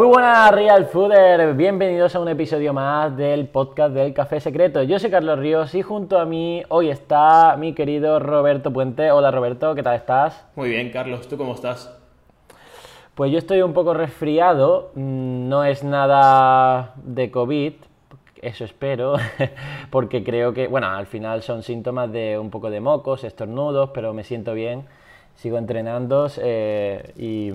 Muy buenas Real Fooder, bienvenidos a un episodio más del podcast del Café Secreto. Yo soy Carlos Ríos y junto a mí hoy está mi querido Roberto Puente. Hola Roberto, ¿qué tal estás? Muy bien Carlos, ¿tú cómo estás? Pues yo estoy un poco resfriado, mm, no es nada de COVID, eso espero, porque creo que, bueno, al final son síntomas de un poco de mocos, estornudos, pero me siento bien, sigo entrenando eh, y,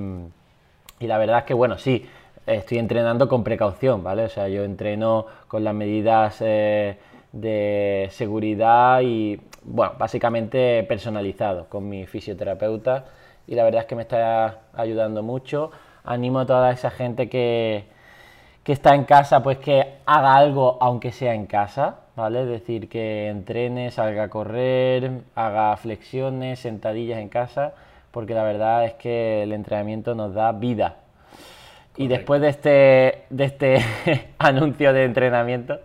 y la verdad es que, bueno, sí, estoy entrenando con precaución, ¿vale? O sea, yo entreno con las medidas eh, de seguridad y, bueno, básicamente personalizado con mi fisioterapeuta y la verdad es que me está ayudando mucho. Animo a toda esa gente que, que está en casa, pues que haga algo aunque sea en casa, ¿vale? Es decir, que entrene, salga a correr, haga flexiones, sentadillas en casa, porque la verdad es que el entrenamiento nos da vida. Y después de este, de este anuncio de entrenamiento,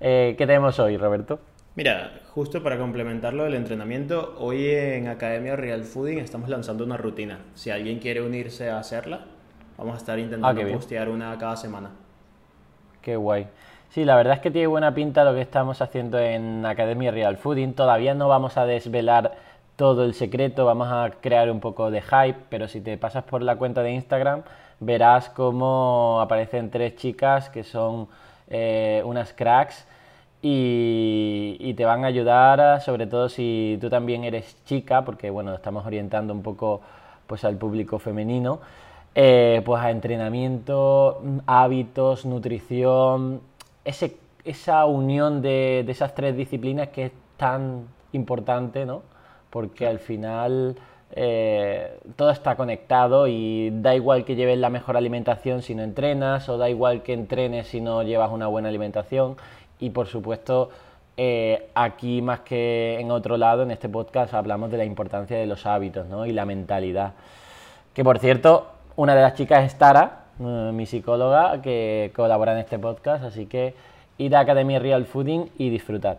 eh, ¿qué tenemos hoy, Roberto? Mira, justo para complementarlo del entrenamiento, hoy en Academia Real Fooding estamos lanzando una rutina. Si alguien quiere unirse a hacerla, vamos a estar intentando Ah, postear una cada semana. Qué guay. Sí, la verdad es que tiene buena pinta lo que estamos haciendo en Academia Real Fooding. Todavía no vamos a desvelar todo el secreto, vamos a crear un poco de hype, pero si te pasas por la cuenta de Instagram, verás cómo aparecen tres chicas que son eh, unas cracks y, te van a ayudar, sobre todo si tú también eres chica, porque bueno, estamos orientando un poco pues al público femenino, eh, pues a entrenamiento, hábitos, nutrición, ese, esa unión de, de esas tres disciplinas que es tan importante, ¿no? Porque al final eh, todo está conectado y da igual que lleves la mejor alimentación si no entrenas, o da igual que entrenes si no llevas una buena alimentación. Y por supuesto, eh, aquí más que en otro lado, en este podcast, hablamos de la importancia de los hábitos ¿no? y la mentalidad. Que por cierto, una de las chicas es Tara, eh, mi psicóloga, que colabora en este podcast, así que id a Academia Real Fooding y disfrutad.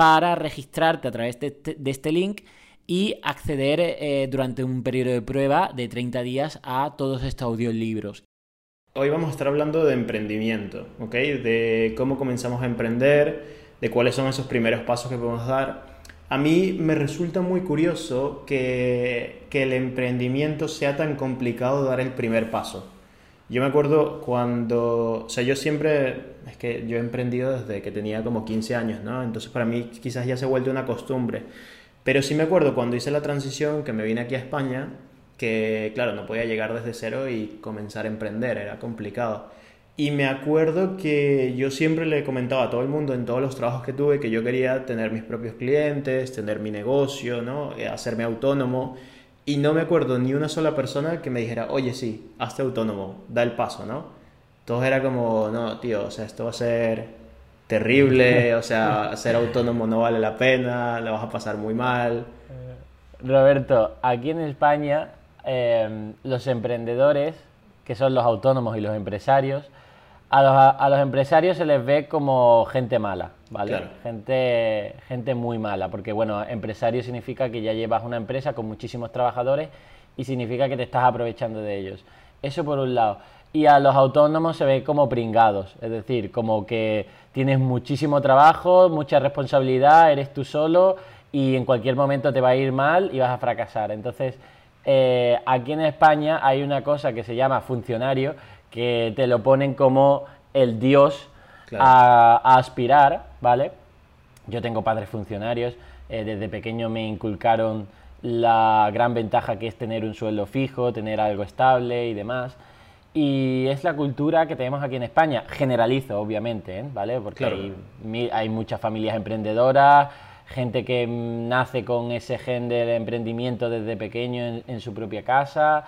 para registrarte a través de este, este link y acceder eh, durante un periodo de prueba de 30 días a todos estos audiolibros. Hoy vamos a estar hablando de emprendimiento, ¿ok? De cómo comenzamos a emprender, de cuáles son esos primeros pasos que podemos dar. A mí me resulta muy curioso que, que el emprendimiento sea tan complicado dar el primer paso. Yo me acuerdo cuando, o sea, yo siempre, es que yo he emprendido desde que tenía como 15 años, ¿no? Entonces para mí quizás ya se ha vuelto una costumbre. Pero sí me acuerdo cuando hice la transición, que me vine aquí a España, que claro, no podía llegar desde cero y comenzar a emprender, era complicado. Y me acuerdo que yo siempre le comentaba a todo el mundo en todos los trabajos que tuve que yo quería tener mis propios clientes, tener mi negocio, ¿no? Eh, hacerme autónomo. Y no me acuerdo ni una sola persona que me dijera, oye, sí, hazte autónomo, da el paso, ¿no? Todo era como, no, tío, o sea, esto va a ser terrible, o sea, ser autónomo no vale la pena, la vas a pasar muy mal. Roberto, aquí en España eh, los emprendedores, que son los autónomos y los empresarios, a los, a los empresarios se les ve como gente mala, ¿vale? Claro. Gente, gente muy mala, porque bueno, empresario significa que ya llevas una empresa con muchísimos trabajadores y significa que te estás aprovechando de ellos. Eso por un lado. Y a los autónomos se ve como pringados, es decir, como que tienes muchísimo trabajo, mucha responsabilidad, eres tú solo y en cualquier momento te va a ir mal y vas a fracasar. Entonces, eh, aquí en España hay una cosa que se llama funcionario, que te lo ponen como el dios Claro. a, a aspirar, ¿vale? Yo tengo padres funcionarios, eh, desde pequeño me inculcaron la gran ventaja que es tener un sueldo fijo, tener algo estable y demás. Y es la cultura que tenemos aquí en España. Generalizo, obviamente, ¿eh? ¿vale? Porque Claro. hay, muchas familias emprendedoras, gente que nace con ese gen del emprendimiento desde pequeño en, en su propia casa,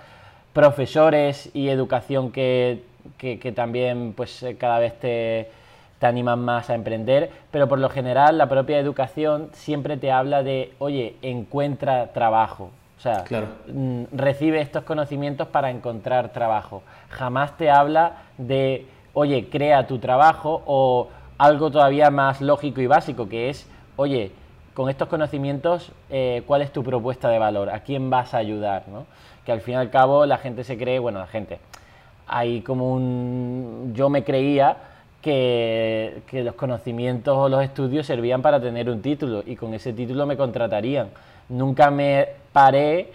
profesores y educación que que, también pues eh, cada vez te, te animan más a emprender, pero por lo general la propia educación siempre te habla de, oye, encuentra trabajo. O sea, mm, recibe estos conocimientos para encontrar trabajo. Jamás te habla de, oye, crea tu trabajo o algo todavía más lógico y básico, que es, oye, con estos conocimientos, eh, ¿cuál es tu propuesta de valor? ¿A quién vas a ayudar? ¿no? Que al fin y al cabo la gente se cree, bueno, la gente, hay como un... Yo me creía que, que, los conocimientos o los estudios servían para tener un título y con ese título me contratarían. Nunca me paré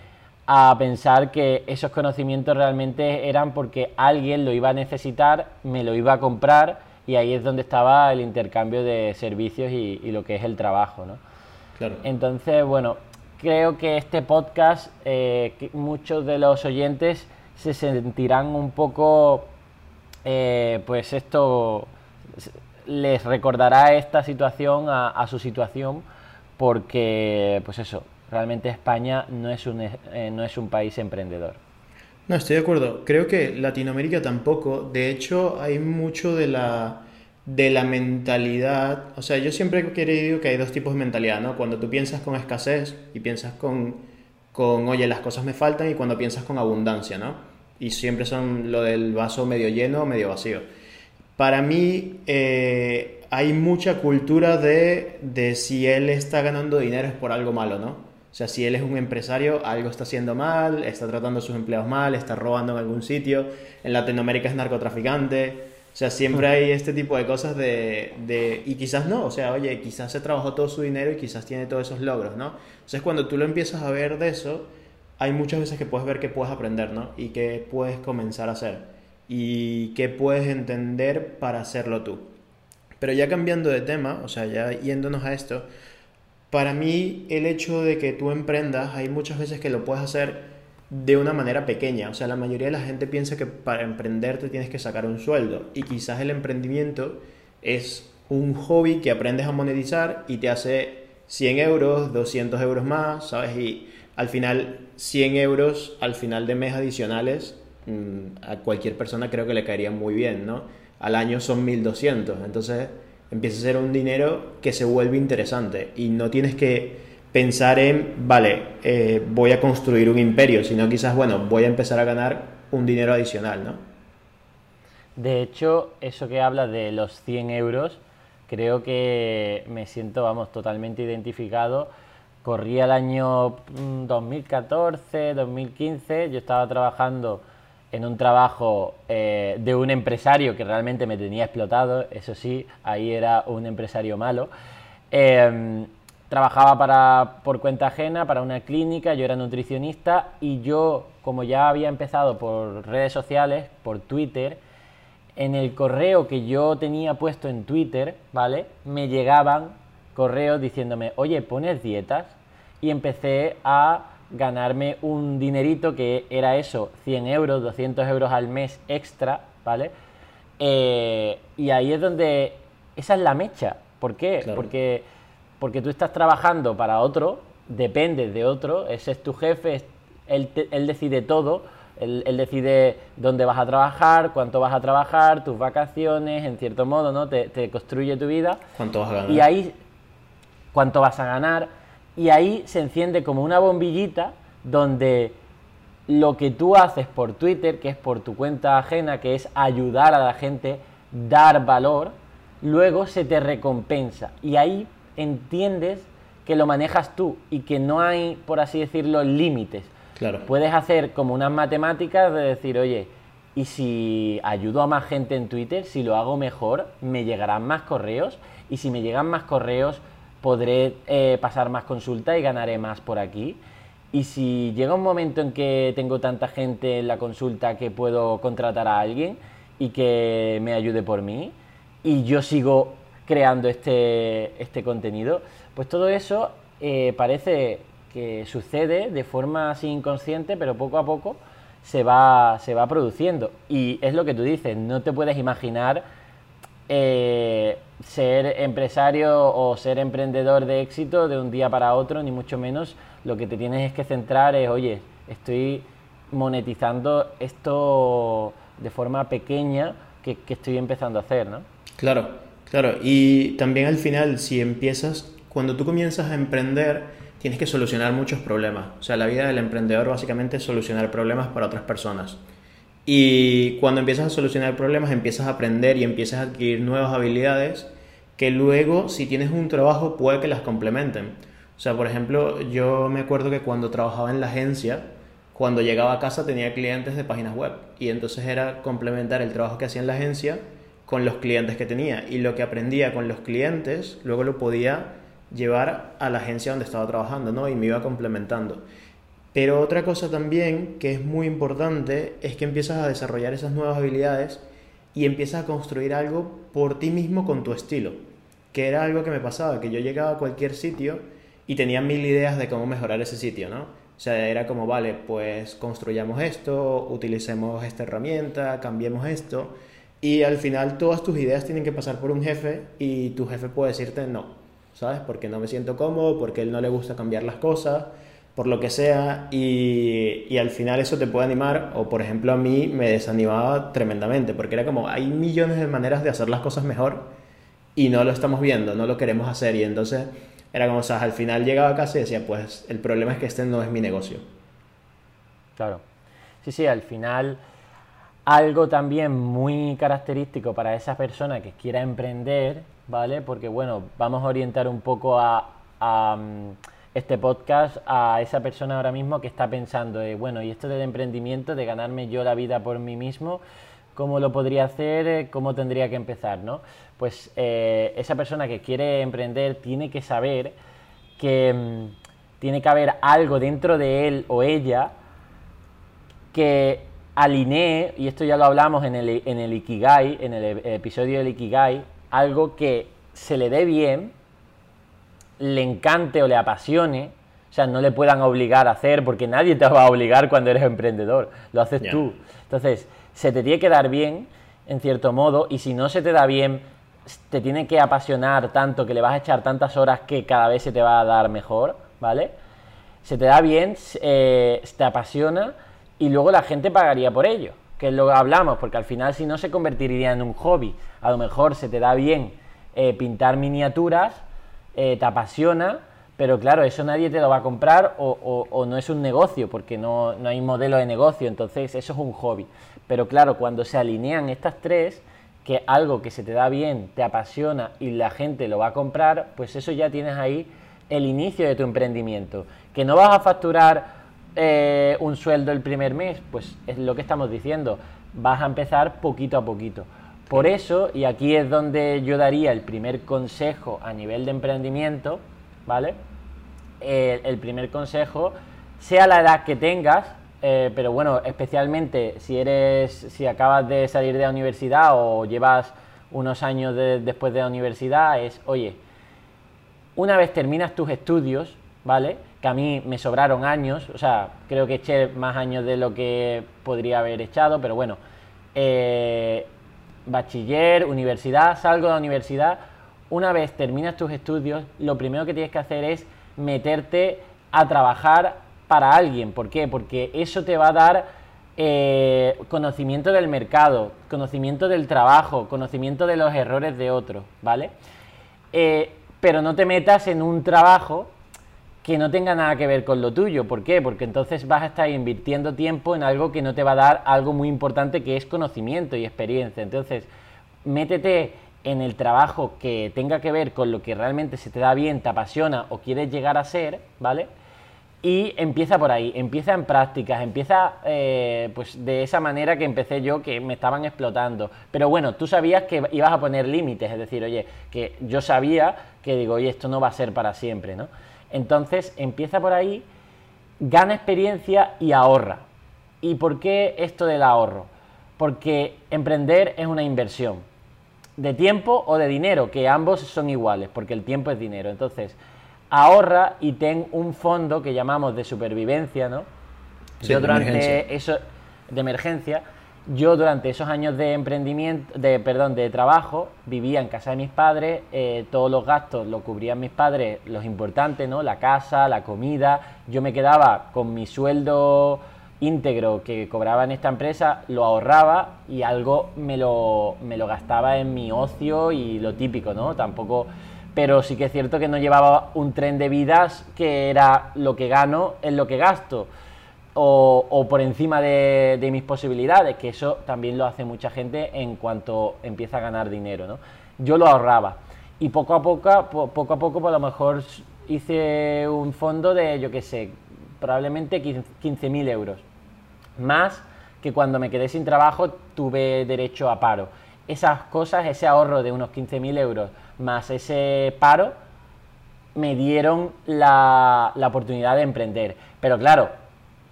a pensar que esos conocimientos realmente eran porque alguien lo iba a necesitar, me lo iba a comprar y ahí es donde estaba el intercambio de servicios y, lo que es el trabajo. ¿no? Entonces, bueno, creo que este podcast, eh, muchos de los oyentes se sentirán un poco, eh, pues esto les recordará esta situación a, su situación porque, pues eso, realmente España no es un, eh, no es un país emprendedor. No, estoy de acuerdo. Creo que Latinoamérica tampoco. De hecho, hay mucho de la, de la mentalidad. O sea, yo siempre he querido que hay dos tipos de mentalidad, ¿no? Cuando tú piensas con escasez y piensas con, con, oye, las cosas me faltan, y cuando piensas con abundancia, ¿no? Y siempre son lo del vaso medio lleno o medio vacío. Para mí eh, hay mucha cultura de, de si él está ganando dinero es por algo malo, ¿no? O sea, si él es un empresario, algo está haciendo mal, está tratando a sus empleados mal, está robando en algún sitio, en Latinoamérica es narcotraficante. O sea, siempre hay este tipo de cosas de, de, Y quizás no, o sea, oye, quizás se trabajó todo su dinero y quizás tiene todos esos logros, ¿no? Entonces cuando tú lo empiezas a ver de eso, hay muchas veces que puedes ver que puedes aprender, ¿no? Y que puedes comenzar a hacer y qué puedes entender para hacerlo tú. Pero ya cambiando de tema, o sea, ya yéndonos a esto, para mí el hecho de que tú emprendas, hay muchas veces que lo puedes hacer de una manera pequeña. O sea, la mayoría de la gente piensa que para emprender te tienes que sacar un sueldo. Y quizás el emprendimiento es un hobby que aprendes a monetizar y te hace 100 euros, 200 euros más, ¿sabes? Y al final 100 euros al final de mes adicionales Mm, a cualquier persona creo que le caería muy bien, ¿no? Al año son 1200, entonces empieza a ser un dinero que se vuelve interesante y no tienes que pensar en, vale, eh, voy a construir un imperio, sino quizás, bueno, voy a empezar a ganar un dinero adicional, ¿no? De hecho, eso que habla de los 100 euros, creo que me siento, vamos, totalmente identificado. Corría el año 2014, mm, 2015, yo estaba trabajando en un trabajo eh, de un empresario que realmente me tenía explotado, eso sí, ahí era un empresario malo. Em, trabajaba para, por cuenta ajena para una clínica, yo era nutricionista y yo, como ya había empezado por redes sociales, por Twitter, en el correo que yo tenía puesto en Twitter, ¿vale? Me llegaban correos diciéndome, oye, ¿pones dietas? Y empecé a ganarme un dinerito que era eso, 100 euros, 200 euros al mes extra, ¿vale? Eh, y ahí es donde, esa es la mecha. ¿Por qué? Porque, porque tú estás trabajando para otro, dependes de otro, ese es tu jefe, él, él, decide todo, él, él, decide dónde vas a trabajar, cuánto vas a trabajar, tus vacaciones, en cierto modo, ¿no? Te, te construye tu vida. ¿Cuánto vas a ganar? Y ahí, cuánto vas a ganar y ahí se enciende como una bombillita donde lo que tú haces por Twitter, que es por tu cuenta ajena, que es ayudar a la gente, dar valor, luego se te recompensa. Y ahí entiendes que lo manejas tú y que no hay, por así decirlo, límites. Claro. Puedes hacer como unas matemáticas de decir, oye, y si ayudo a más gente en Twitter, si lo hago mejor, me llegarán más correos. Y si me llegan más correos, podré eh, pasar más consulta y ganaré más por aquí. Y si llega un momento en que tengo tanta gente en la consulta que puedo contratar a alguien y que me ayude por mí, y yo sigo creando este, este contenido, pues todo eso eh, parece que sucede de forma así inconsciente, pero poco a poco se va, se va produciendo. Y es lo que tú dices, no te puedes imaginar eh, ser empresario o ser emprendedor de éxito de un día para otro, ni mucho menos. Lo que te tienes es que centrar es, oye, estoy monetizando esto de forma pequeña que, que estoy empezando a hacer, ¿no? Claro, claro. Y también al final, si empiezas, cuando tú comienzas a emprender, tienes que solucionar muchos problemas. O sea, la vida del emprendedor básicamente es solucionar problemas para otras personas. Y cuando empiezas a solucionar problemas, empiezas a aprender y empiezas a adquirir nuevas habilidades que luego, si tienes un trabajo, puede que las complementen. O sea, por ejemplo, yo me acuerdo que cuando trabajaba en la agencia, cuando llegaba a casa tenía clientes de páginas web y entonces era complementar el trabajo que hacía en la agencia con los clientes que tenía y lo que aprendía con los clientes luego lo podía llevar a la agencia donde estaba trabajando, ¿no? Y me iba complementando. Pero otra cosa también que es muy importante es que empiezas a desarrollar esas nuevas habilidades y empiezas a construir algo por ti mismo con tu estilo, que era algo que me pasaba, que yo llegaba a cualquier sitio y tenía mil ideas de cómo mejorar ese sitio, ¿no? O sea, era como, vale, pues construyamos esto, utilicemos esta herramienta, cambiemos esto. Y al final todas tus ideas tienen que pasar por un jefe y tu jefe puede decirte no, ¿sabes? Porque no me siento cómodo, porque él no le gusta cambiar las cosas, por lo que sea. Y, y al final eso te puede animar, o por ejemplo a mí me desanimaba tremendamente, porque era como, hay millones de maneras de hacer las cosas mejor y no lo estamos viendo, no lo queremos hacer. Y entonces era como, o sea, al final llegaba a y decía, pues el problema es que este no es mi negocio. Claro. Sí, sí, al final algo también muy característico para esa persona que quiera emprender, ¿vale? Porque bueno, vamos a orientar un poco a, mm, este podcast a esa persona ahora mismo que está pensando, bueno, y esto del emprendimiento, de ganarme yo la vida por mí mismo, ¿cómo lo podría hacer? ¿Cómo tendría que empezar? ¿no? Pues eh, esa persona que quiere emprender tiene que saber que mm, tiene que haber algo dentro de él o ella que alinee, y esto ya lo hablamos en el, en el Ikigai, en el episodio del Ikigai, algo que se le dé bien, le encante o le apasione, o sea, no le puedan obligar a hacer, porque nadie te va a obligar cuando eres emprendedor, lo haces tú. Entonces, se te tiene que dar bien, en cierto modo, y si no se te da bien, te tiene que apasionar tanto que le vas a echar tantas horas que cada vez se te va a dar mejor, ¿vale? Se te da bien, eh, te apasiona y luego la gente pagaría por ello, que es lo que hablamos, porque al final si no se convertiría en un hobby, a lo mejor se te da bien eh, pintar miniaturas, eh, te apasiona, pero claro, eso nadie te lo va a comprar o, no es un negocio, porque no, no, hay modelo de negocio, entonces eso es un hobby. Pero claro, cuando se alinean estas tres, que algo que se te da bien, te apasiona y la gente lo va a comprar, pues eso ya tienes ahí el inicio de tu emprendimiento. Que no vas a facturar eh, un sueldo el primer mes, pues es lo que estamos diciendo, vas a empezar poquito a poquito. Por eso, y aquí es donde yo daría el primer consejo a nivel de emprendimiento, ¿vale? el primer consejo, sea la edad que tengas, eh, pero bueno, especialmente si eres, si acabas de salir de la universidad o llevas unos años después de la universidad, es, oye, una vez terminas tus estudios, ¿vale? A mí me sobraron años, o sea, creo que eché más años de lo que podría haber echado, pero bueno, eh, bachiller, universidad, salgo de la universidad, una vez terminas tus estudios, lo primero que tienes que hacer es meterte a trabajar para alguien. ¿Por qué? Porque eso te va a dar eh, conocimiento del mercado, conocimiento del trabajo, conocimiento de los errores de otros, ¿vale? Eh, pero no te metas en un trabajo que no tenga nada que ver con lo tuyo. ¿Por qué? Porque entonces vas a estar invirtiendo tiempo en algo que no te va a dar algo muy importante que es conocimiento y experiencia. Entonces, métete en el trabajo que tenga que ver con lo que realmente se te da bien, te apasiona o quieres llegar a ser, ¿vale? Y empieza por ahí, empieza en prácticas, empieza eh, pues de esa manera que empecé yo, que me estaban explotando. Pero bueno, tú sabías que ibas a poner límites, es decir, oye, que yo sabía que digo, oye, esto no va a ser para siempre, ¿no? Entonces empieza por ahí, gana experiencia y ahorra. ¿Y por qué esto del ahorro? Porque emprender es una inversión de tiempo o de dinero, que ambos son iguales, porque el tiempo es dinero. Entonces, ahorra y ten un fondo que llamamos de supervivencia, ¿no? Yo durante eso de emergencia, yo durante esos años de emprendimiento, de perdón, de trabajo, vivía en casa de mis padres, eh, todos los gastos los cubrían mis padres, los importantes, ¿no? La casa, la comida, yo me quedaba con mi sueldo íntegro que cobraba en esta empresa, lo ahorraba y algo me lo, me lo gastaba en mi ocio y lo típico, ¿no? Tampoco... Pero sí que es cierto que no llevaba un tren de vidas que era lo que gano en lo que gasto. O, por encima de, mis posibilidades, que eso también lo hace mucha gente en cuanto empieza a ganar dinero, ¿no? Yo lo ahorraba y poco a poco, poco a poco, por lo mejor hice un fondo de, yo qué sé, probablemente 15.000 euros más que cuando me quedé sin trabajo tuve derecho a paro. Esas cosas, ese ahorro de unos 15.000 euros más ese paro, me dieron la oportunidad de emprender. Pero claro,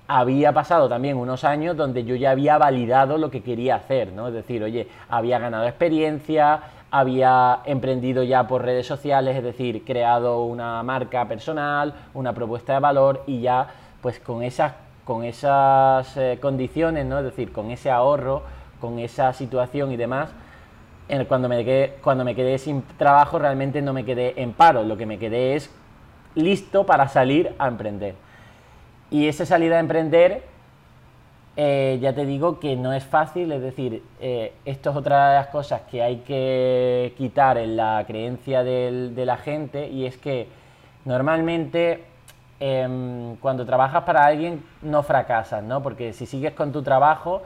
había pasado también unos años donde yo ya había validado lo que quería hacer, ¿no? Es decir, oye, había ganado experiencia, había emprendido ya por redes sociales, es decir, creado una marca personal, una propuesta de valor y ya pues con esas con esas eh, condiciones, ¿no? Es decir, con ese ahorro, con esa situación y demás, cuando, me quedé, cuando me quedé sin trabajo realmente no me quedé en paro, lo que me quedé es listo para salir a emprender. Y esa salida a emprender, eh, ya te digo que no es fácil, es decir, eh, esto es otra de las cosas que hay que quitar en la creencia de la gente y es que normalmente Em, cuando trabajas para alguien no fracasas, ¿no? Porque si sigues con tu trabajo,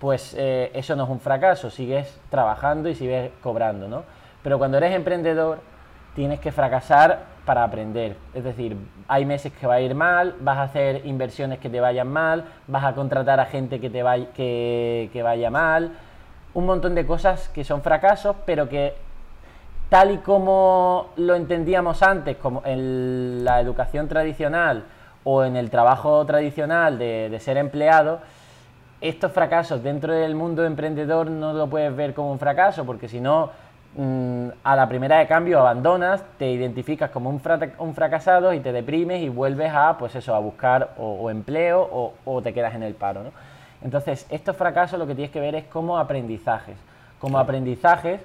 pues eh, eso no es un fracaso, sigues trabajando y sigues cobrando, ¿no? Pero cuando eres emprendedor, tienes que fracasar para aprender. Es decir, hay meses que va a ir mal, vas a hacer inversiones que te vayan mal, vas a contratar a gente que te vaya, que, vaya mal, un montón de cosas que son fracasos, pero que tal y como lo entendíamos antes, como en la educación tradicional o en el trabajo tradicional de, ser empleado, estos fracasos dentro del mundo emprendedor no lo puedes ver como un fracaso, porque si no, mm, a la primera de cambio abandonas, te identificas como un, fracasado y te deprimes y vuelves a, pues eso, a buscar o, empleo o, te quedas en el paro. Entonces, estos fracasos lo que tienes que ver es como aprendizajes. Como aprendizajes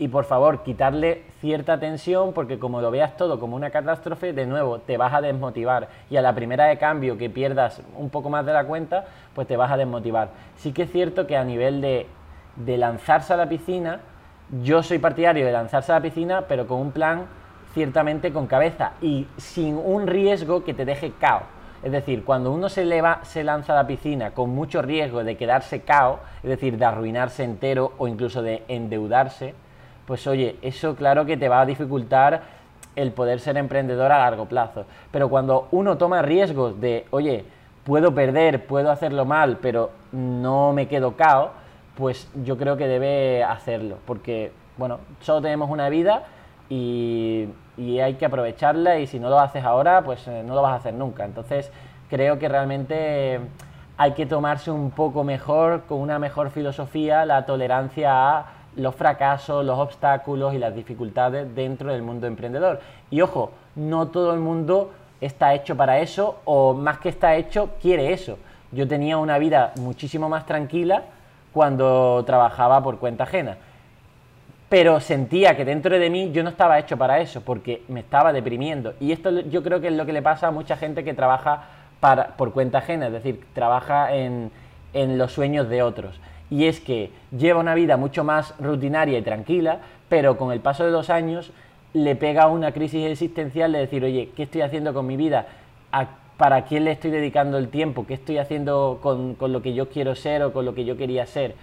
y por favor quitarle cierta tensión porque como lo veas todo como una catástrofe, de nuevo te vas a desmotivar y a la primera de cambio que pierdas un poco más de la cuenta, pues te vas a desmotivar. Sí que es cierto que a nivel de, de lanzarse a la piscina, yo soy partidario de lanzarse a la piscina, pero con un plan ciertamente con cabeza y sin un riesgo que te deje cao. Es decir, cuando uno se, leva, se lanza a la piscina con mucho riesgo de quedarse cao, es decir, de arruinarse entero o incluso de endeudarse, pues oye, eso claro que te va a dificultar el poder ser emprendedor a largo plazo. Pero cuando uno toma riesgos de, oye, puedo perder, puedo hacerlo mal, pero no me quedo cao, pues yo creo que debe hacerlo, porque, bueno, solo tenemos una vida y, hay que aprovecharla y si no lo haces ahora, pues eh, no lo vas a hacer nunca. Entonces, creo que realmente hay que tomarse un poco mejor, con una mejor filosofía, la tolerancia a los fracasos, los obstáculos y las dificultades dentro del mundo emprendedor. Y ojo, no todo el mundo está hecho para eso o más que está hecho, quiere eso. Yo tenía una vida muchísimo más tranquila cuando trabajaba por cuenta ajena. Pero sentía que dentro de mí yo no estaba hecho para eso, porque me estaba deprimiendo. Y esto yo creo que es lo que le pasa a mucha gente que trabaja para, por cuenta ajena, es decir, trabaja en, en los sueños de otros y es que lleva una vida mucho más rutinaria y tranquila, pero con el paso de dos años le pega una crisis existencial de decir, oye, ¿qué estoy haciendo con mi vida? ¿Para quién le estoy dedicando el tiempo? ¿Qué estoy haciendo con, lo que yo quiero ser o con lo que yo quería ser?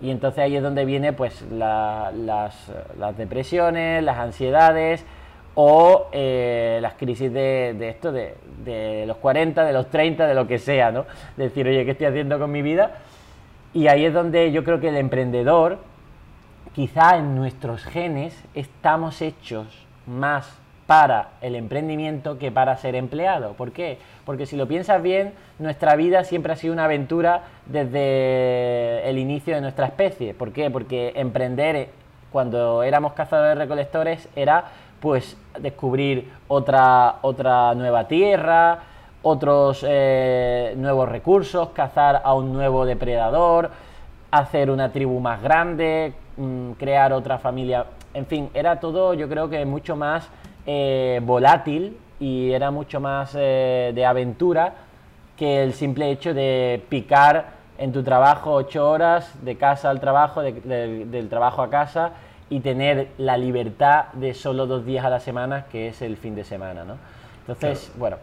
Y entonces ahí es donde viene pues las, depresiones, las ansiedades o eh, las crisis de, esto, de, de, los 40, de los 30, de lo que sea, ¿no? decir, oye, ¿qué estoy haciendo con mi vida? Y ahí es donde yo creo que el emprendedor, quizá en nuestros genes, estamos hechos más para el emprendimiento que para ser empleado. ¿Por qué? Porque si lo piensas bien, nuestra vida siempre ha sido una aventura desde el inicio de nuestra especie. ¿Por qué? Porque emprender cuando éramos cazadores recolectores era pues descubrir otra, otra nueva tierra, otros eh, nuevos recursos, cazar a un nuevo depredador, hacer una tribu más grande, mm, crear otra familia, en fin, era todo yo creo que mucho más eh, volátil y era mucho más eh, de aventura que el simple hecho de picar en tu trabajo ocho horas, de casa al trabajo, del trabajo a casa, y tener la libertad de solo dos días a la semana, que es el fin de semana, ¿no? Entonces, bueno.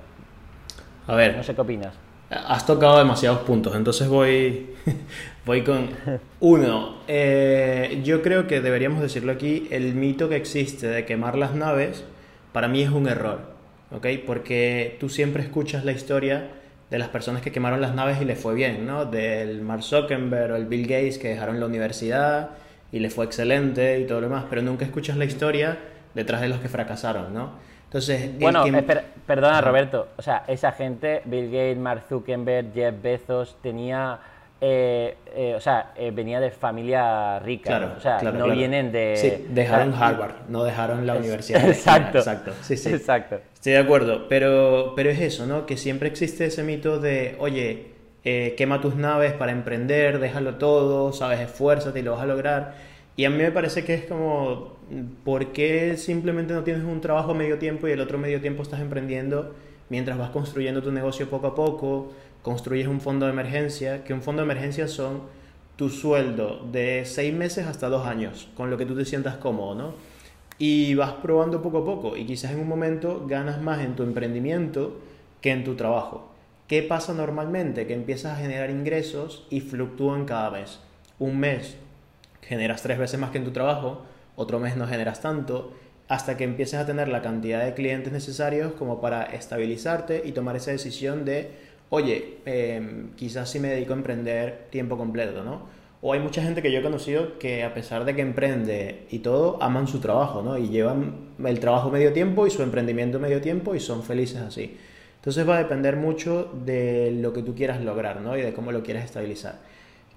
A ver. No sé qué opinas. Has tocado demasiados puntos, entonces voy, voy con uno. Eh, yo creo que deberíamos decirlo aquí, el mito que existe de quemar las naves, para mí es un error, ¿ok? Porque tú siempre escuchas la historia de las personas que quemaron las naves y les fue bien, ¿no? Del Mark Zuckerberg o el Bill Gates que dejaron la universidad y les fue excelente y todo lo demás, pero nunca escuchas la historia detrás de los que fracasaron, ¿no? Entonces, bueno, perdona Roberto, o sea, esa gente, Bill Gates, Mark Zuckerberg, Jeff Bezos, tenía, eh, eh, o sea, eh, venía de familia rica, claro, o sea, no vienen de... Sí, dejaron Harvard, no dejaron la universidad. Exacto, exacto, sí, sí. Exacto. Estoy de acuerdo, pero, pero es eso, ¿no? Que siempre existe ese mito de, oye, quema tus naves para emprender, déjalo todo, sabes, esfuérzate y lo vas a lograr. Y a mí me parece que es como ¿por qué simplemente no tienes un trabajo medio tiempo y el otro medio tiempo estás emprendiendo mientras vas construyendo tu negocio poco a poco? Construyes un fondo de emergencia, que un fondo de emergencia son tu sueldo de seis meses hasta dos años, con lo que tú te sientas cómodo, ¿no? Y vas probando poco a poco y quizás en un momento ganas más en tu emprendimiento que en tu trabajo. ¿Qué pasa normalmente? Que empiezas a generar ingresos y fluctúan cada vez. Un mes generas tres veces más que en tu trabajo, otro mes no generas tanto, hasta que empieces a tener la cantidad de clientes necesarios como para estabilizarte y tomar esa decisión de, oye, em, quizás si me dedico a emprender tiempo completo, ¿no? O hay mucha gente que yo he conocido que a pesar de que emprende y todo, aman su trabajo, ¿no? Y llevan el trabajo medio tiempo y su emprendimiento medio tiempo y son felices así. Entonces va a depender mucho de lo que tú quieras lograr, ¿no? Y de cómo lo quieras estabilizar.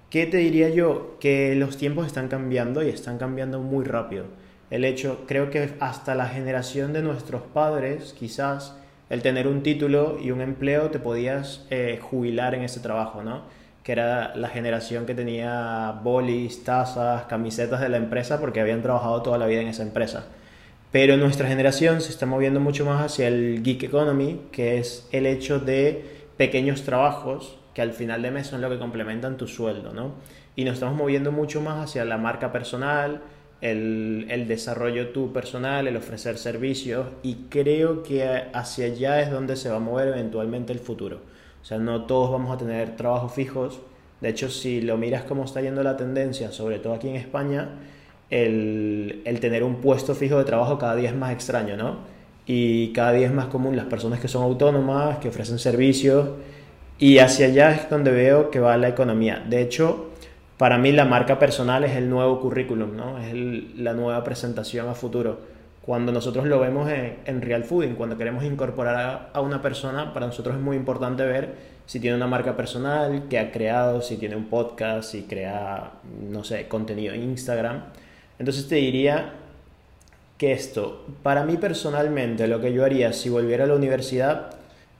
¿Qué te diría yo? Que los tiempos están cambiando y están cambiando muy rápido. El hecho, creo que hasta la generación de nuestros padres, quizás el tener un título y un empleo te podías eh, jubilar en ese trabajo, ¿no? Que era la generación que tenía bolis, tazas, camisetas de la empresa porque habían trabajado toda la vida en esa empresa. Pero nuestra generación se está moviendo mucho más hacia el geek economy, que es el hecho de pequeños trabajos que al final de mes son lo que complementan tu sueldo, ¿no? Y nos estamos moviendo mucho más hacia la marca personal, el, desarrollo tu personal, el ofrecer servicios y creo que hacia allá es donde se va a mover eventualmente el futuro. O sea, no todos vamos a tener trabajos fijos. De hecho, si lo miras cómo está yendo la tendencia, sobre todo aquí en España, el, el tener un puesto fijo de trabajo cada día es más extraño, ¿no? Y cada día es más común las personas que son autónomas, que ofrecen servicios y hacia allá es donde veo que va la economía. De hecho, para mí la marca personal es el nuevo currículum, ¿no? es la nueva presentación a futuro. Cuando nosotros lo vemos en, Real Fooding, cuando queremos incorporar a, una persona, para nosotros es muy importante ver si tiene una marca personal, que ha creado, si tiene un podcast, si crea, no sé, contenido en Instagram. Entonces te diría que esto, para mí personalmente, lo que yo haría si volviera a la universidad,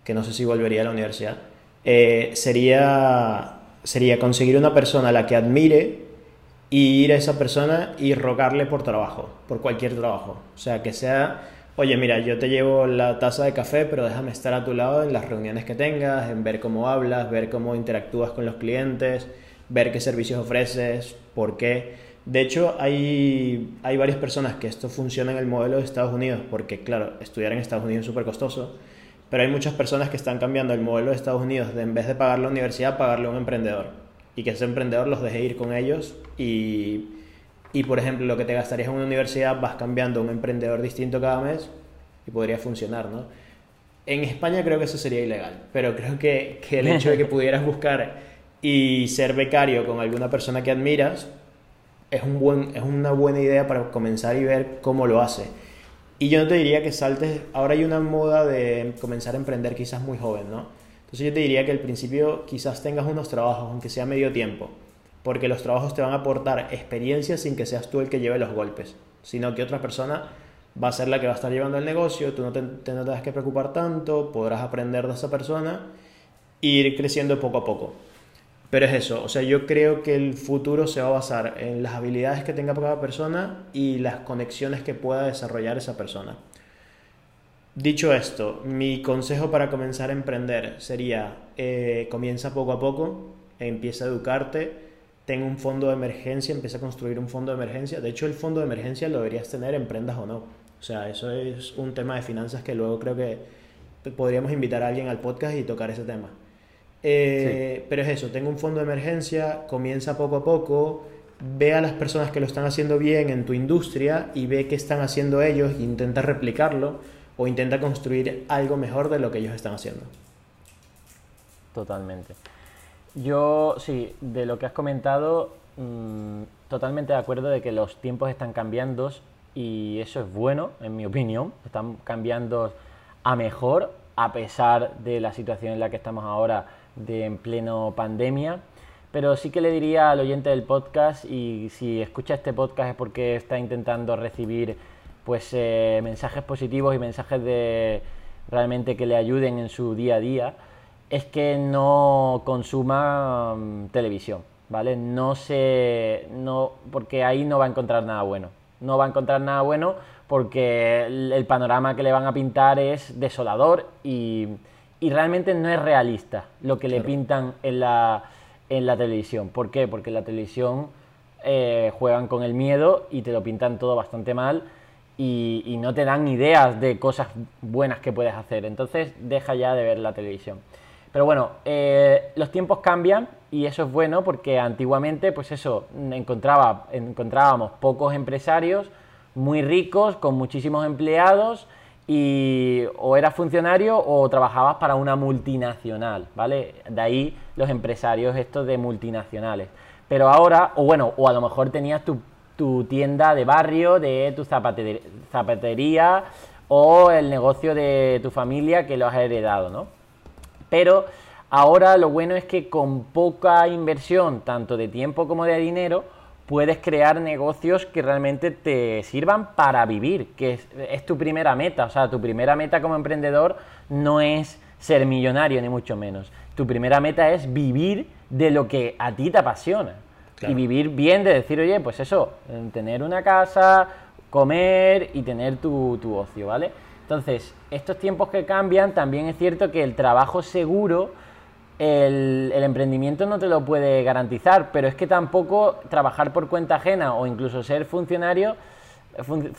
que no sé si volvería a la universidad, eh, sería, sería conseguir una persona a la que admire y ir a esa persona y rogarle por trabajo, por cualquier trabajo. O sea, que sea, oye, mira, yo te llevo la taza de café, pero déjame estar a tu lado en las reuniones que tengas, en ver cómo hablas, ver cómo interactúas con los clientes, ver qué servicios ofreces, por qué. De hecho, hay, hay varias personas que esto funciona en el modelo de Estados Unidos, porque claro, estudiar en Estados Unidos es súper costoso pero hay muchas personas que están cambiando el modelo de Estados Unidos de en vez de pagar la universidad, pagarle a un emprendedor. Y que ese emprendedor los deje ir con ellos y, y por ejemplo, lo que te gastarías en una universidad vas cambiando a un emprendedor distinto cada mes y podría funcionar, ¿no? En España creo que eso sería ilegal, pero creo que, que el hecho de que pudieras buscar y ser becario con alguna persona que admiras es, un buen, es una buena idea para comenzar y ver cómo lo hace. Y yo no te diría que saltes, ahora hay una moda de comenzar a emprender quizás muy joven, ¿no? Entonces yo te diría que al principio quizás tengas unos trabajos, aunque sea medio tiempo, porque los trabajos te van a aportar experiencia sin que seas tú el que lleve los golpes, sino que otra persona va a ser la que va a estar llevando el negocio, tú no te, te que preocupar tanto, podrás aprender de esa persona e ir creciendo poco a poco. Pero es eso, o sea, yo creo que el futuro se va a basar en las habilidades que tenga cada persona y las conexiones que pueda desarrollar esa persona. Dicho esto, mi consejo para comenzar a emprender sería, eh, comienza poco a poco, empieza a educarte, ten un fondo de emergencia, empieza a construir un fondo de emergencia. De hecho, el fondo de emergencia lo deberías tener, emprendas o no. O sea, eso es un tema de finanzas que luego creo que podríamos invitar a alguien al podcast y tocar ese tema. Eh, pero es eso, tengo un fondo de emergencia, comienza poco a poco, ve a las personas que lo están haciendo bien en tu industria y ve qué están haciendo ellos e intenta replicarlo o intenta construir algo mejor de lo que ellos están haciendo. Totalmente. Yo, sí, de lo que has comentado, mm, totalmente de acuerdo de que los tiempos están cambiando y eso es bueno, en mi opinión. Están cambiando a mejor, a pesar de la situación en la que estamos ahora de en pleno pandemia. Pero sí que le diría al oyente del podcast, y si escucha este podcast es porque está intentando recibir pues eh, mensajes positivos y mensajes de realmente que le ayuden en su día a día, es que no consuma mm, televisión, ¿vale? No se. No, porque ahí no va a encontrar nada bueno. No va a encontrar nada bueno porque el, panorama que le van a pintar es desolador y, y realmente no es realista lo que le pintan en la, en la televisión. ¿Por qué? Porque en la televisión eh, juegan con el miedo y te lo pintan todo bastante mal y, no te dan ideas de cosas buenas que puedes hacer. Entonces deja ya de ver la televisión. Pero bueno, eh, los tiempos cambian y eso es bueno porque antiguamente, pues eso, encontraba, encontrábamos pocos empresarios muy ricos, con muchísimos empleados y o eras funcionario o trabajabas para una multinacional, ¿vale? De ahí los empresarios estos de multinacionales. Pero ahora, o bueno, o a lo mejor tenías tu tu tienda de barrio, de tu zapatería o el negocio de tu familia que lo has heredado, ¿no? Pero ahora lo bueno es que con poca inversión, tanto de tiempo como de dinero, puedes crear negocios que realmente te sirvan para vivir, que es, tu primera meta. O sea, tu primera meta como emprendedor no es ser millonario, ni mucho menos. Tu primera meta es vivir de lo que a ti te apasiona. Y vivir bien de decir, oye, pues eso, tener una casa, comer y tener tu, ocio, ¿vale? Entonces, estos tiempos que cambian, también es cierto que el trabajo seguro, el, emprendimiento no te lo puede garantizar, pero es que tampoco trabajar por cuenta ajena o incluso ser funcionario,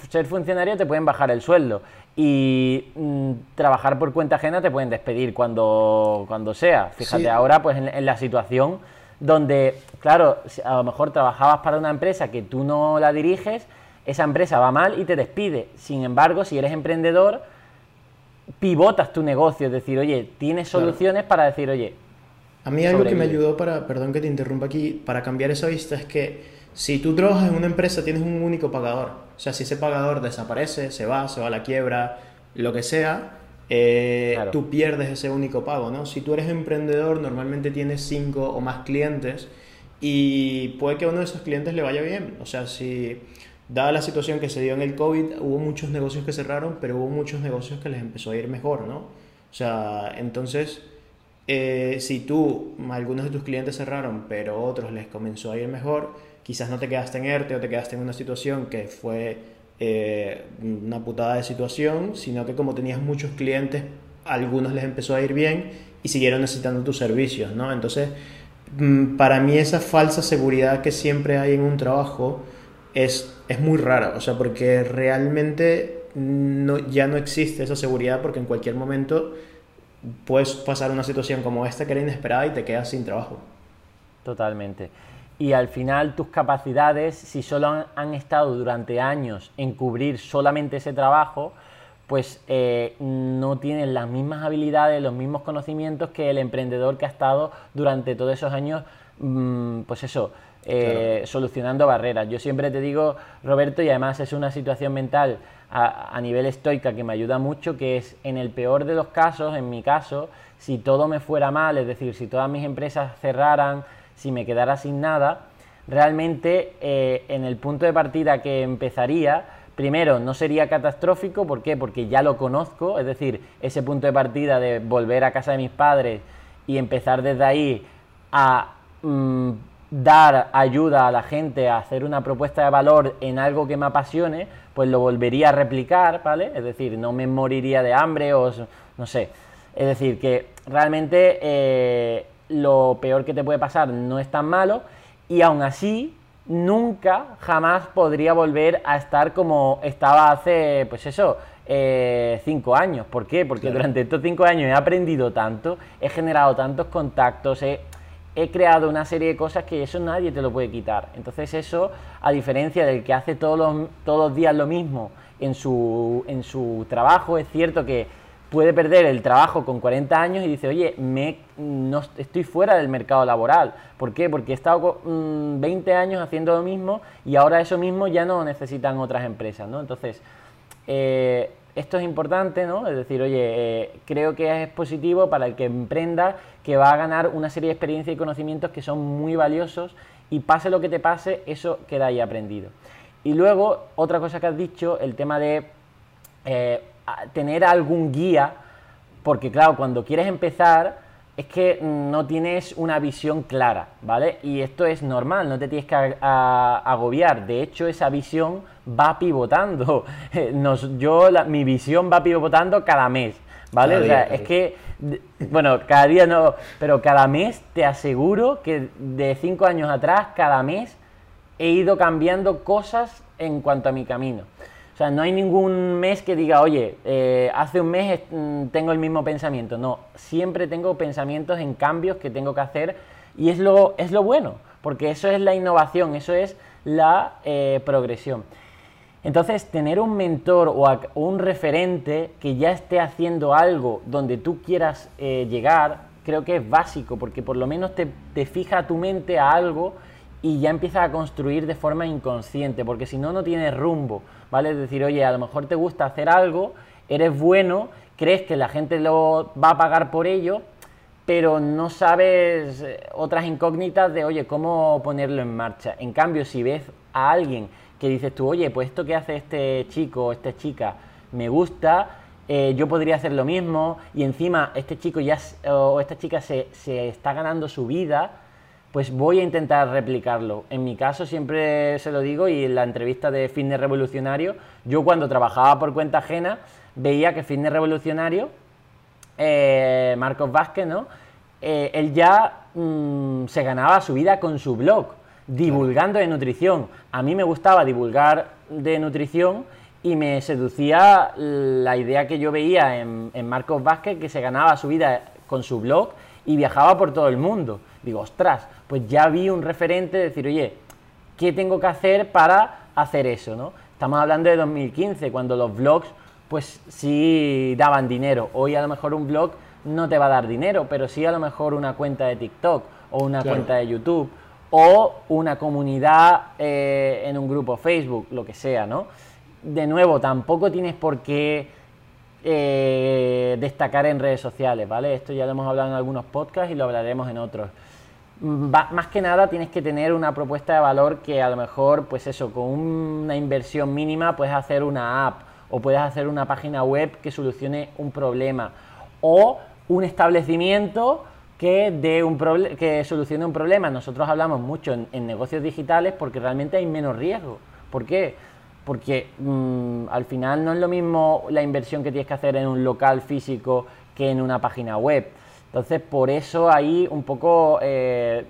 ser funcionario te pueden bajar el sueldo y mm, trabajar por cuenta ajena te pueden despedir cuando, cuando sea. Fíjate, ahora pues en la situación donde, claro, a lo mejor trabajabas para una empresa que tú no la diriges, esa empresa va mal y te despide. Sin embargo, si eres emprendedor, pivotas tu negocio, es decir, oye, tienes soluciones para decir, oye. A mí algo que me ayudó para, perdón que te interrumpa aquí, para cambiar esa vista es que si tú trabajas en una empresa tienes un único pagador. O sea, si ese pagador desaparece, se va, se va a la quiebra, lo que sea, eh, tú pierdes ese único pago, ¿no? Si tú eres emprendedor, normalmente tienes cinco o más clientes y puede que a uno de esos clientes le vaya bien. O sea, si dada la situación que se dio en el COVID, hubo muchos negocios que cerraron, pero hubo muchos negocios que les empezó a ir mejor, ¿no? O sea, entonces, eh, si tú, algunos de tus clientes cerraron, pero otros les comenzó a ir mejor, quizás no te quedaste en ERTE o te quedaste en una situación que fue eh, una putada de situación, sino que como tenías muchos clientes, a algunos les empezó a ir bien y siguieron necesitando tus servicios, ¿no? Entonces, mm, para mí esa falsa seguridad que siempre hay en un trabajo es, es muy rara, o sea, porque realmente no, ya no existe esa seguridad porque en cualquier momento puedes pasar una situación como esta que era inesperada y te quedas sin trabajo. Totalmente y al final tus capacidades, si solo han, estado durante años en cubrir solamente ese trabajo, pues eh, no tienen las mismas habilidades, los mismos conocimientos que el emprendedor que ha estado durante todos esos años, mm, pues eso, eh, solucionando barreras. Yo siempre te digo, Roberto, y además es una situación mental a, nivel estoica que me ayuda mucho, que es en el peor de los casos, en mi caso, si todo me fuera mal, es decir, si todas mis empresas cerraran, si me quedara sin nada, realmente eh, en el punto de partida que empezaría, primero no sería catastrófico, ¿por qué? Porque ya lo conozco, es decir, ese punto de partida de volver a casa de mis padres y empezar desde ahí a mm, dar ayuda a la gente a hacer una propuesta de valor en algo que me apasione, pues lo volvería a replicar, ¿vale? Es decir, no me moriría de hambre o no sé. Es decir, que realmente eh, lo peor que te puede pasar no es tan malo y aún así nunca, jamás podría volver a estar como estaba hace, pues eso, eh, cinco años. ¿Por qué? Porque durante estos cinco años he aprendido tanto, he generado tantos contactos, he, creado una serie de cosas que eso nadie te lo puede quitar. Entonces eso, a diferencia del que hace todos los, todos los días lo mismo en su, en su trabajo, es cierto que puede perder el trabajo con 40 años y dice, oye, me, no, estoy fuera del mercado laboral. ¿Por qué? Porque he estado 20 mm, años haciendo lo mismo y ahora eso mismo ya no necesitan otras empresas, ¿no? Entonces, eh, esto es importante, ¿no? Es decir, oye, eh, creo que es positivo para el que emprenda, que va a ganar una serie de experiencias y conocimientos que son muy valiosos y pase lo que te pase, eso queda ahí aprendido. Y luego, otra cosa que has dicho, el tema de... Eh, tener algún guía, porque claro, cuando quieres empezar es que no tienes una visión clara, ¿vale? Y esto es normal, no te tienes que agobiar. De hecho, esa visión va pivotando. Yo, mi visión va pivotando cada mes, ¿vale? o sea, es que, bueno, cada día no, pero cada mes te aseguro que de cinco años atrás, cada mes he ido cambiando cosas en cuanto a mi camino. O sea, no hay ningún mes que diga, oye, eh, hace un mes mm, tengo el mismo pensamiento. No, siempre tengo pensamientos en cambios que tengo que hacer y es lo, es lo bueno, porque eso es la innovación, eso es la eh, progresión. Entonces, tener un mentor o, un referente que ya esté haciendo algo donde tú quieras eh, llegar, creo que es básico, porque por lo menos te, te fija tu mente a algo y ya empiezas a construir de forma inconsciente, porque si no, no tienes rumbo, ¿vale? Es decir, oye, a lo mejor te gusta hacer algo, eres bueno, crees que la gente lo va a pagar por ello, pero no sabes eh, otras incógnitas de, oye, cómo ponerlo en marcha. En cambio, si ves a alguien que dices tú, oye, pues esto que hace este chico o esta chica me gusta, eh, yo podría hacer lo mismo, y encima este chico ya o esta chica se, se está ganando su vida, pues voy a intentar replicarlo. En mi caso siempre se lo digo y en la entrevista de Fitness Revolucionario, yo cuando trabajaba por cuenta ajena veía que Fitness Revolucionario, eh, Marcos Vázquez, ¿no? Eh, él ya mm, se ganaba su vida con su blog, divulgando de nutrición. A mí me gustaba divulgar de nutrición y me seducía la idea que yo veía en, en Marcos Vázquez, que se ganaba su vida con su blog y viajaba por todo el mundo. Digo, ostras, pues ya vi un referente de decir, oye, ¿qué tengo que hacer para hacer eso? ¿no? Estamos hablando de 2015, cuando los vlogs pues sí daban dinero. Hoy a lo mejor un blog no te va a dar dinero, pero sí a lo mejor una cuenta de TikTok o una cuenta de YouTube o una comunidad eh, en un grupo Facebook, lo que sea, ¿no? De nuevo, tampoco tienes por qué eh, destacar en redes sociales, ¿vale? Esto ya lo hemos hablado en algunos podcasts y lo hablaremos en otros más que nada tienes que tener una propuesta de valor que a lo mejor, pues eso, con una inversión mínima puedes hacer una app o puedes hacer una página web que solucione un problema o un establecimiento que, de un que solucione un problema. Nosotros hablamos mucho en, negocios digitales porque realmente hay menos riesgo. ¿Por qué? Porque mm, al final no es lo mismo la inversión que tienes que hacer en un local físico que en una página web. Entonces, por eso ahí un poco, eh,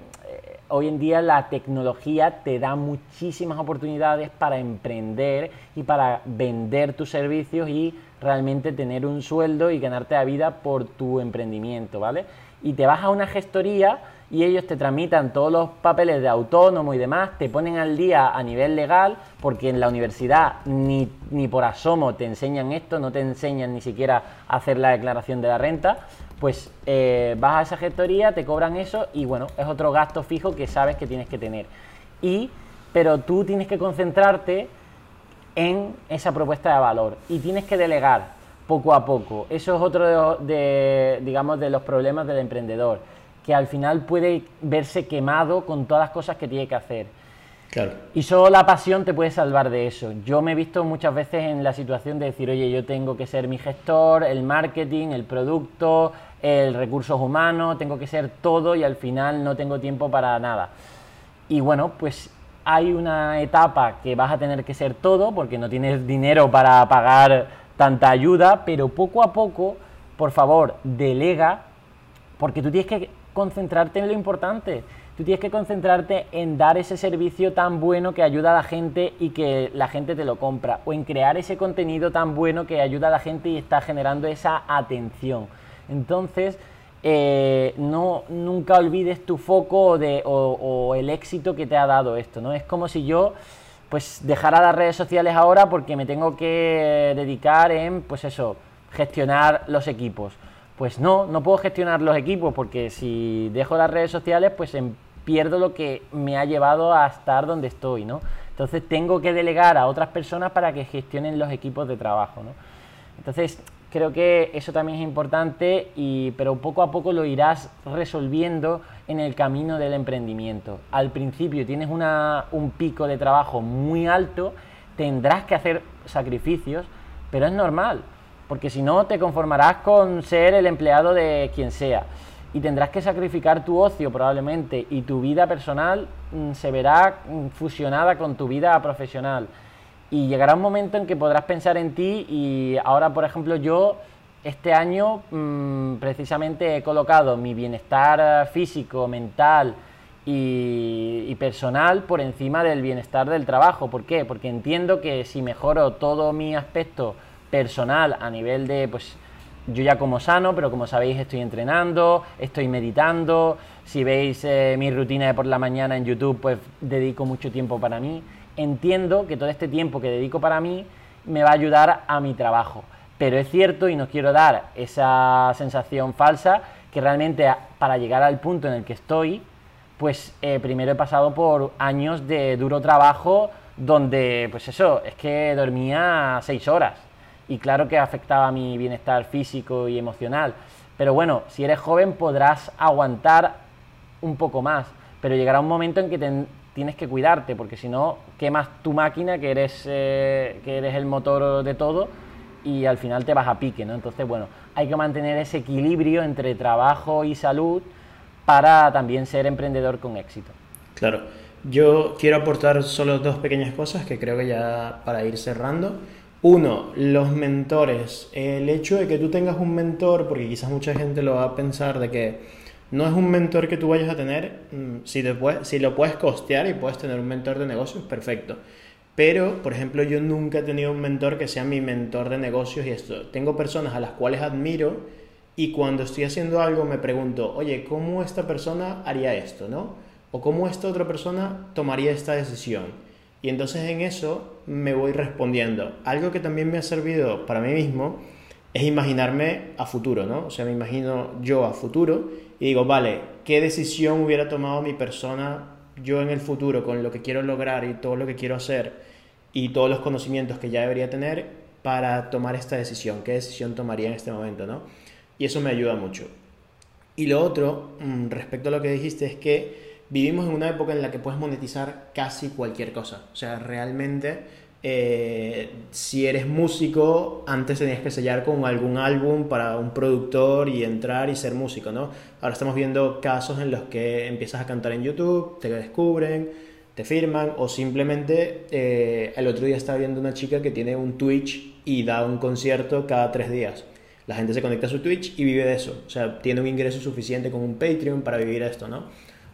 hoy en día la tecnología te da muchísimas oportunidades para emprender y para vender tus servicios y realmente tener un sueldo y ganarte la vida por tu emprendimiento, ¿vale? Y te vas a una gestoría y ellos te tramitan todos los papeles de autónomo y demás, te ponen al día a nivel legal, porque en la universidad ni, ni por asomo te enseñan esto, no te enseñan ni siquiera a hacer la declaración de la renta pues eh, vas a esa gestoría, te cobran eso y bueno, es otro gasto fijo que sabes que tienes que tener. Y, pero tú tienes que concentrarte en esa propuesta de valor y tienes que delegar poco a poco. Eso es otro de, digamos, de los problemas del emprendedor, que al final puede verse quemado con todas las cosas que tiene que hacer. Y solo la pasión te puede salvar de eso. Yo me he visto muchas veces en la situación de decir, oye, yo tengo que ser mi gestor, el marketing, el producto, el recursos humanos, tengo que ser todo y al final no tengo tiempo para nada. Y bueno, pues hay una etapa que vas a tener que ser todo porque no tienes dinero para pagar tanta ayuda, pero poco a poco, por favor, delega, porque tú tienes que concentrarte en lo importante. Tú tienes que concentrarte en dar ese servicio tan bueno que ayuda a la gente y que la gente te lo compra, o en crear ese contenido tan bueno que ayuda a la gente y está generando esa atención. Entonces, eh, no, nunca olvides tu foco de, o, el éxito que te ha dado esto, ¿no? Es como si yo pues dejara las redes sociales ahora porque me tengo que dedicar en, pues eso, gestionar los equipos. Pues no, no puedo gestionar los equipos porque si dejo las redes sociales, pues em, pierdo lo que me ha llevado a estar donde estoy, ¿no? Entonces tengo que delegar a otras personas para que gestionen los equipos de trabajo, ¿no? Entonces, creo que eso también es importante, y, pero poco a poco lo irás resolviendo en el camino del emprendimiento. Al principio tienes un pico de trabajo muy alto, tendrás que hacer sacrificios, pero es normal, porque si no te conformarás con ser el empleado de quien sea y tendrás que sacrificar tu ocio probablemente y tu vida personal mm, se verá mm, fusionada con tu vida profesional y llegará un momento en que podrás pensar en ti y ahora, por ejemplo, yo este año mm, precisamente he colocado mi bienestar físico, mental y, personal por encima del bienestar del trabajo. ¿Por qué? Porque entiendo que si mejoro todo mi aspecto personal a nivel de, pues, yo ya como sano, pero como sabéis estoy entrenando, estoy meditando, si veis eh, mi rutina de por la mañana en YouTube, pues dedico mucho tiempo para mí entiendo que todo este tiempo que dedico para mí me va a ayudar a mi trabajo. Pero es cierto y no quiero dar esa sensación falsa que realmente para llegar al punto en el que estoy, pues eh, primero he pasado por años de duro trabajo donde, pues eso, es que dormía seis horas y claro que afectaba mi bienestar físico y emocional. Pero bueno, si eres joven podrás aguantar un poco más, pero llegará un momento en que tienes que cuidarte, porque si no, quemas tu máquina, que eres, eh, que eres el motor de todo, y al final te vas a pique, ¿no? Entonces, bueno, hay que mantener ese equilibrio entre trabajo y salud para también ser emprendedor con éxito. Claro. Yo quiero aportar solo dos pequeñas cosas que creo que ya para ir cerrando. Uno, los mentores. El hecho de que tú tengas un mentor, porque quizás mucha gente lo va a pensar de que no es un mentor que tú vayas a tener, mm, si, te si lo puedes costear y puedes tener un mentor de negocios, perfecto. Pero, por ejemplo, yo nunca he tenido un mentor que sea mi mentor de negocios y esto. Tengo personas a las cuales admiro y cuando estoy haciendo algo me pregunto, oye, ¿cómo esta persona haría esto, no? O cómo esta otra persona tomaría esta decisión. Y entonces en eso me voy respondiendo. Algo que también me ha servido para mí mismo es imaginarme a futuro, ¿no? O sea, me imagino yo a futuro y digo, vale, ¿qué decisión hubiera tomado mi persona yo en el futuro con lo que quiero lograr y todo lo que quiero hacer y todos los conocimientos que ya debería tener para tomar esta decisión? ¿Qué decisión tomaría en este momento, no? Y eso me ayuda mucho. Y lo otro, mm, respecto a lo que dijiste, es que vivimos en una época en la que puedes monetizar casi cualquier cosa. O sea, realmente eh, si eres músico, antes tenías que sellar con algún álbum para un productor y entrar y ser músico, ¿no? Ahora estamos viendo casos en los que empiezas a cantar en YouTube, te descubren, te firman o simplemente eh, el otro día estaba viendo una chica que tiene un Twitch y da un concierto cada tres días. La gente se conecta a su Twitch y vive de eso. O sea, tiene un ingreso suficiente con un Patreon para vivir esto, ¿no?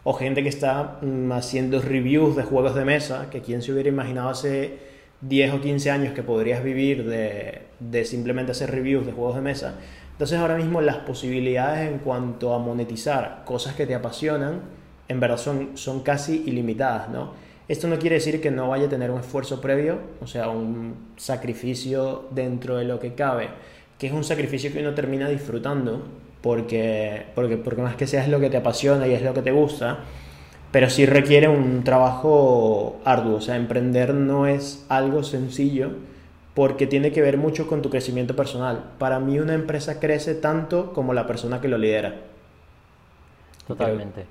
O gente que está mm, haciendo reviews de juegos de mesa, que quién se hubiera imaginado hace 10 o 15 años que podrías vivir de, de, simplemente hacer reviews de juegos de mesa. Entonces ahora mismo las posibilidades en cuanto a monetizar cosas que te apasionan, en verdad son, son casi ilimitadas, ¿no? Esto no quiere decir que no vaya a tener un esfuerzo previo, o sea, un sacrificio dentro de lo que cabe, que es un sacrificio que uno termina disfrutando, porque, porque, porque más que sea es lo que te apasiona y es lo que te gusta, pero sí requiere un trabajo arduo, o sea, emprender no es algo sencillo porque tiene que ver mucho con tu crecimiento personal. Para mí una empresa crece tanto como la persona que lo lidera. Totalmente.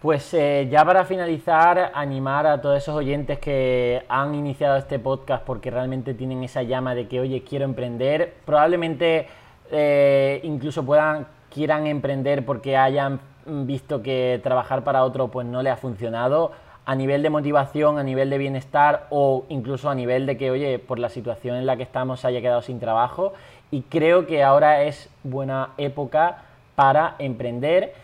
Pues eh, ya para finalizar, animar a todos esos oyentes que han iniciado este podcast porque realmente tienen esa llama de que, oye, quiero emprender. Probablemente eh, incluso puedan, quieran emprender porque hayan visto que trabajar para otro pues no le ha funcionado a nivel de motivación, a nivel de bienestar o incluso a nivel de que, oye, por la situación en la que estamos haya quedado sin trabajo. Y creo que ahora es buena época para emprender.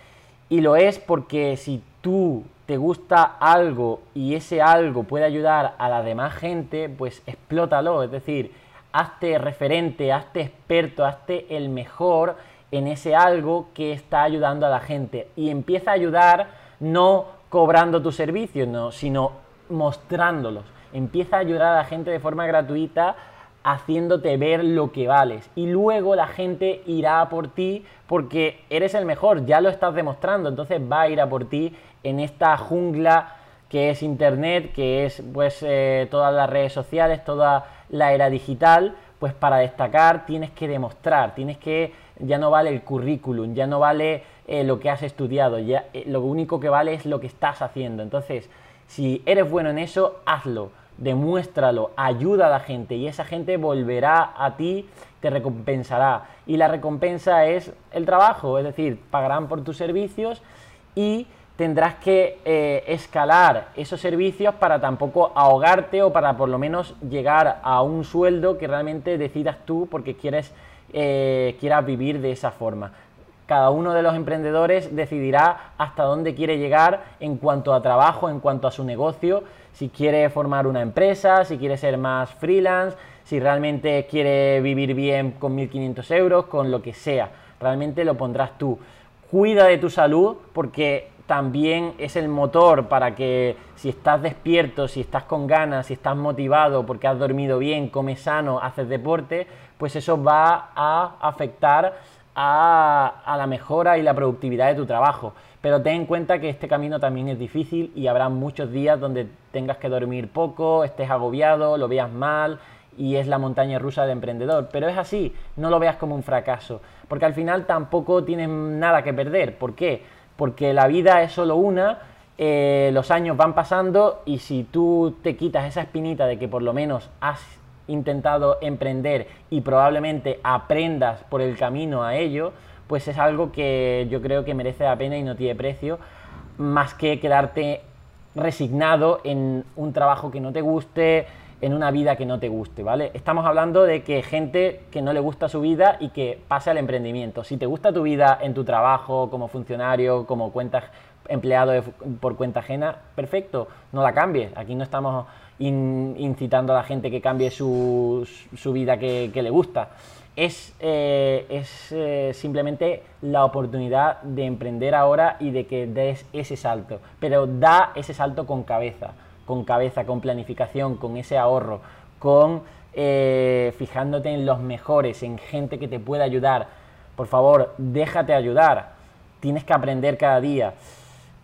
Y lo es porque si tú te gusta algo y ese algo puede ayudar a la demás gente, pues explótalo. Es decir, hazte referente, hazte experto, hazte el mejor en ese algo que está ayudando a la gente. Y empieza a ayudar no cobrando tus servicios, no, sino mostrándolos. Empieza a ayudar a la gente de forma gratuita haciéndote ver lo que vales. Y luego la gente irá por ti porque eres el mejor, ya lo estás demostrando, entonces va a ir a por ti en esta jungla que es Internet, que es pues eh, todas las redes sociales, toda la era digital, pues para destacar tienes que demostrar, tienes que, ya no vale el currículum, ya no vale eh, lo que has estudiado, ya, eh, lo único que vale es lo que estás haciendo. Entonces, si eres bueno en eso, hazlo, demuéstralo, ayuda a la gente y esa gente volverá a ti, te recompensará. Y la recompensa es el trabajo, es decir, pagarán por tus servicios y tendrás que eh, escalar esos servicios para tampoco ahogarte o para por lo menos llegar a un sueldo que realmente decidas tú porque quieres, eh, quieras vivir de esa forma. Cada uno de los emprendedores decidirá hasta dónde quiere llegar en cuanto a trabajo, en cuanto a su negocio, si quiere formar una empresa, si quiere ser más freelance, si realmente quiere vivir bien con 1.500 euros, con lo que sea. Realmente lo pondrás tú. Cuida de tu salud porque también es el motor para que si estás despierto, si estás con ganas, si estás motivado porque has dormido bien, comes sano, haces deporte, pues eso va a afectar a, a, la mejora y la productividad de tu trabajo. Pero ten en cuenta que este camino también es difícil y habrá muchos días donde tengas que dormir poco, estés agobiado, lo veas mal y es la montaña rusa de emprendedor. Pero es así, no lo veas como un fracaso, porque al final tampoco tienes nada que perder. ¿Por qué? porque la vida es solo una, eh, los años van pasando y si tú te quitas esa espinita de que por lo menos has intentado emprender y probablemente aprendas por el camino a ello, pues es algo que yo creo que merece la pena y no tiene precio, más que quedarte resignado en un trabajo que no te guste, en una vida que no te guste, ¿vale? Estamos hablando de que gente que no le gusta su vida y que pase al emprendimiento. Si te gusta tu vida en tu trabajo, como funcionario, como cuenta, empleado por cuenta ajena, perfecto, no la cambies. Aquí no estamos incitando a la gente que cambie su, vida que, le gusta. Es, eh, es eh, simplemente la oportunidad de emprender ahora y de que des ese salto. Pero da ese salto con cabeza con cabeza, con planificación, con ese ahorro, con eh, fijándote en los mejores, en gente que te pueda ayudar. Por favor, déjate ayudar. Tienes que aprender cada día.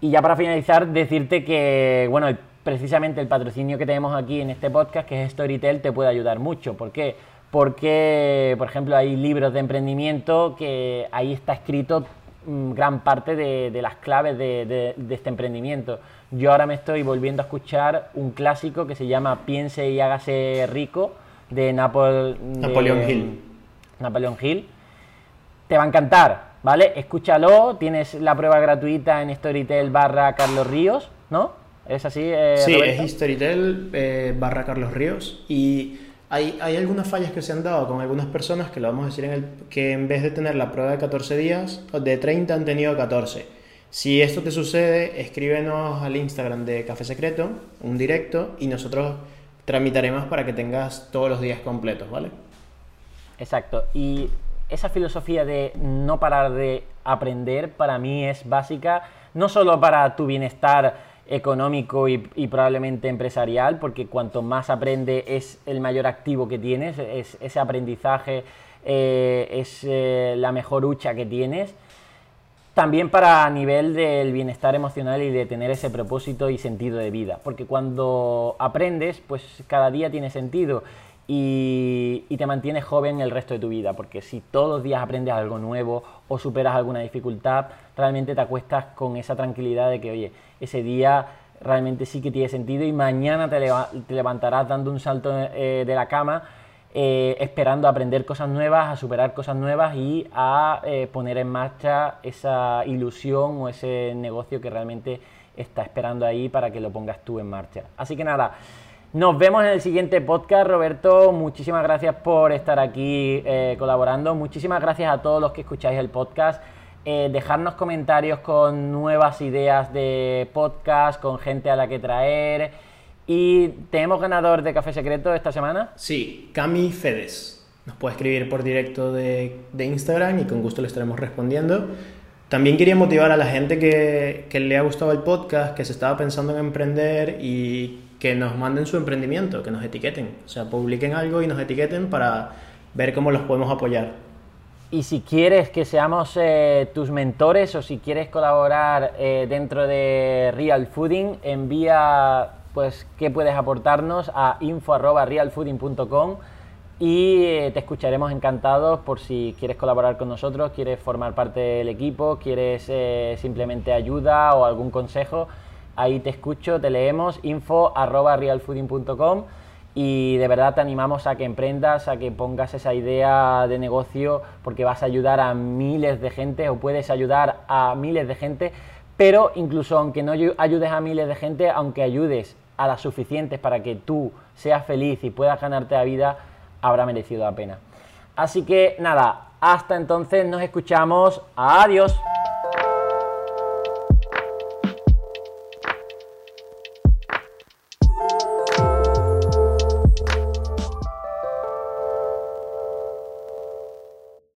Y ya para finalizar, decirte que, bueno, precisamente el patrocinio que tenemos aquí en este podcast, que es Storytel, te puede ayudar mucho. ¿Por qué? Porque, por ejemplo, hay libros de emprendimiento que ahí está escrito mm, gran parte de, las claves de este emprendimiento. Yo ahora me estoy volviendo a escuchar un clásico que se llama Piense y hágase rico de, Napol Napoleón Hill. Napoleón Hill. Te va a encantar, ¿vale? Escúchalo, tienes la prueba gratuita en Storytel barra Carlos Ríos, ¿no? ¿Es así? Eh, sí, es Storytel eh, barra Carlos Ríos y hay, hay, algunas fallas que se han dado con algunas personas que lo vamos a decir en el que en vez de tener la prueba de 14 días, de 30 han tenido 14. Si esto te sucede, escríbenos al Instagram de Café Secreto, un directo, y nosotros tramitaremos para que tengas todos los días completos, ¿vale? Exacto. Y esa filosofía de no parar de aprender para mí es básica, no solo para tu bienestar económico y, probablemente empresarial, porque cuanto más aprende es el mayor activo que tienes, es, ese aprendizaje eh, es eh, la mejor hucha que tienes, también para nivel del bienestar emocional y de tener ese propósito y sentido de vida. Porque cuando aprendes, pues cada día tiene sentido y, te mantienes joven el resto de tu vida. Porque si todos los días aprendes algo nuevo o superas alguna dificultad, realmente te acuestas con esa tranquilidad de que, oye, ese día realmente sí que tiene sentido y mañana te, levantarás dando un salto eh, de la cama eh, esperando aprender cosas nuevas, a superar cosas nuevas y a eh, poner en marcha esa ilusión o ese negocio que realmente está esperando ahí para que lo pongas tú en marcha. Así que nada, nos vemos en el siguiente podcast, Roberto. Muchísimas gracias por estar aquí eh, colaborando. Muchísimas gracias a todos los que escucháis el podcast. Dejarnos comentarios con nuevas ideas de podcast, con gente a la que traer. ¿Y tenemos ganador de Café Secreto esta semana? Sí, Cami Fedes. Nos puede escribir por directo de, Instagram y con gusto le estaremos respondiendo. También quería motivar a la gente que, que, le ha gustado el podcast, que se estaba pensando en emprender y que nos manden su emprendimiento, que nos etiqueten. O sea, publiquen algo y nos etiqueten para ver cómo los podemos apoyar. Y si quieres que seamos eh, tus mentores o si quieres colaborar eh, dentro de Real Fooding, envía pues qué puedes aportarnos a info.realfooding.com y eh, te escucharemos encantados por si quieres colaborar con nosotros, quieres formar parte del equipo, quieres simplemente ayuda o algún consejo. Ahí te escucho, te leemos, info.realfooding.com y de verdad te animamos a que emprendas, a que pongas esa idea de negocio porque vas a ayudar a miles de gente o puedes ayudar a miles de gente, pero incluso aunque no ayudes a miles de gente, aunque ayudes a las suficientes para que tú seas feliz y puedas ganarte la vida, habrá merecido la pena. Así que nada, hasta entonces nos escuchamos. Adiós.